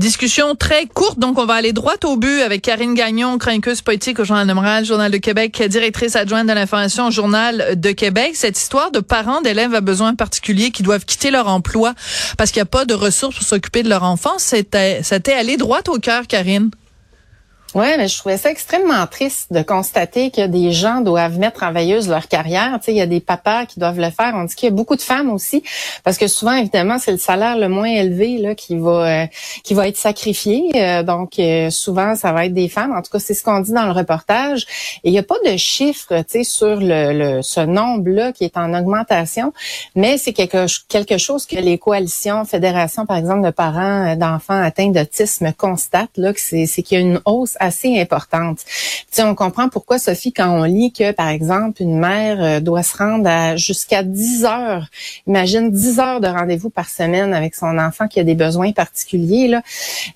Discussion très courte, donc on va aller droit au but avec Karine Gagnon, chroniqueuse politique au Journal de Montréal, Journal de Québec, directrice adjointe de l'information au Journal de Québec. Cette histoire de parents d'élèves à besoins particuliers qui doivent quitter leur emploi parce qu'il n'y a pas de ressources pour s'occuper de leur enfant, c'était, c'était aller droit au cœur, Karine. Ouais, mais je trouvais ça extrêmement triste de constater que des gens doivent mettre en veilleuse leur carrière. Tu sais, il y a des papas qui doivent le faire. On dit qu'il y a beaucoup de femmes aussi, parce que souvent, évidemment, c'est le salaire le moins élevé là qui va euh, qui va être sacrifié. Euh, donc, euh, souvent, ça va être des femmes. En tout cas, c'est ce qu'on dit dans le reportage. Et il n'y a pas de chiffre, tu sais, sur le, le ce nombre-là qui est en augmentation, mais c'est quelque quelque chose que les coalitions, fédérations, par exemple, de parents d'enfants atteints d'autisme constatent là, que c'est qu'il y a une hausse assez importante. sais, on comprend pourquoi, Sophie, quand on lit que, par exemple, une mère euh, doit se rendre à jusqu'à 10 heures, imagine 10 heures de rendez-vous par semaine avec son enfant qui a des besoins particuliers, là,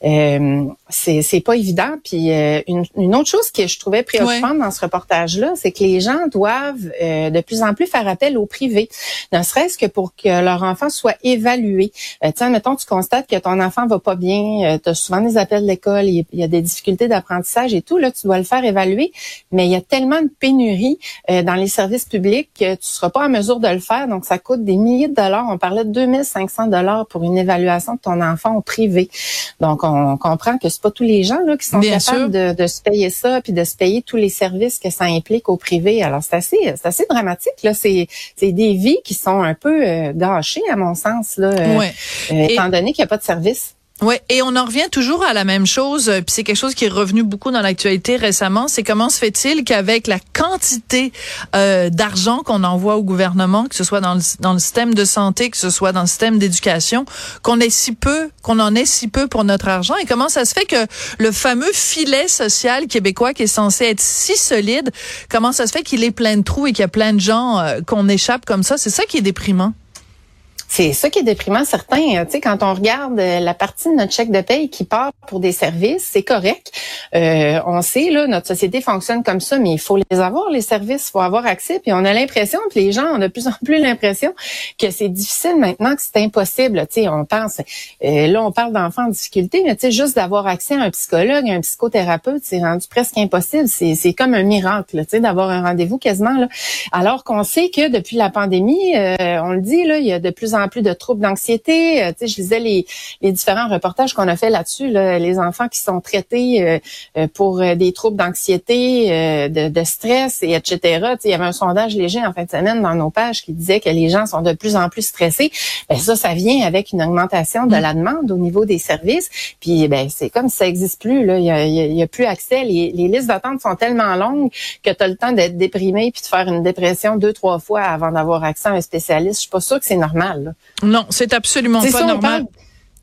euh, c'est pas évident. Puis euh, une, autre chose que je trouvais préoccupante dans ce reportage-là, c'est que les gens doivent euh, de plus en plus faire appel au privé, ne serait-ce que pour que leur enfant soit évalué. Euh, tiens, mettons, tu constates que ton enfant va pas bien, tu as souvent des appels de l'école, il y a des difficultés d'apprentissage et tout, là, tu dois le faire évaluer. Mais il y a tellement de pénurie euh, dans les services publics que tu seras pas en mesure de le faire. Donc, ça coûte des milliers de dollars. On parlait de 2500 dollars pour une évaluation de ton enfant au privé. Donc, on comprend que c'est pas tous les gens là qui sont capables de, se payer ça puis de se payer tous les services que ça implique au privé. Alors, c'est assez, c'est assez dramatique. Là, c'est, c'est des vies qui sont un peu euh, gâchées à mon sens là, euh, étant donné qu'il n'y a pas de service. Ouais, et on en revient toujours à la même chose, euh, puis c'est quelque chose qui est revenu beaucoup dans l'actualité récemment, c'est comment se fait-il qu'avec la quantité euh, d'argent qu'on envoie au gouvernement, que ce soit dans le, dans le système de santé, que ce soit dans le système d'éducation, qu'on ait si peu, qu'on en ait si peu pour notre argent, et comment ça se fait que le fameux filet social québécois qui est censé être si solide, comment ça se fait qu'il est plein de trous et qu'il y a plein de gens euh, qu'on échappe comme ça, c'est ça qui est déprimant. C'est ça qui est déprimant, certains. Euh, tu sais, quand on regarde euh, la partie de notre chèque de paye qui part pour des services, c'est correct. Euh, on sait, là, notre société fonctionne comme ça, mais il faut les avoir, les services, il faut avoir accès. Puis on a l'impression, que les gens ont de plus en plus l'impression que c'est difficile maintenant, que c'est impossible. Tu sais, on pense, là, on parle d'enfants en difficulté, mais tu sais, juste d'avoir accès à un psychologue, un psychothérapeute, c'est rendu presque impossible. C'est comme un miracle, tu sais, d'avoir un rendez-vous quasiment. Là. Alors qu'on sait que depuis la pandémie, on le dit, là, il y a de plus en plus de troubles d'anxiété. Euh, tu sais, je lisais les, les différents reportages qu'on a fait là-dessus, les enfants qui sont traités euh, euh, pour des troubles d'anxiété, de, de, stress et etc. Tu sais, il y avait un sondage léger en fin de semaine dans nos pages qui disait que les gens sont de plus en plus stressés. Ben ça, ça vient avec une augmentation de mm. la demande au niveau des services. Puis ben c'est comme si ça existe plus là. Il y a, il y a plus accès. Les, les listes d'attente sont tellement longues que tu as le temps d'être déprimé puis de faire une dépression deux trois fois avant d'avoir accès à un spécialiste. Je suis pas sûre que c'est normal. Là. Non, c'est absolument pas normal.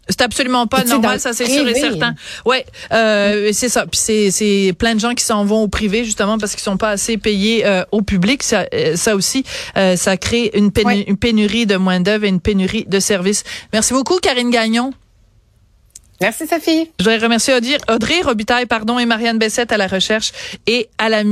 C'est absolument pas normal, ça c'est sûr et certain. Ouais, euh, c'est ça. Puis c'est c'est plein de gens qui s'en vont au privé justement parce qu'ils sont pas assez payés euh, au public. Ça, euh, ça aussi, euh, ça crée une, une pénurie de main d'œuvre et une pénurie de services. Merci beaucoup, Karine Gagnon. Merci Sophie. Je voudrais remercier Audrey, Robitaille pardon et Marianne Bessette à la recherche et à la mise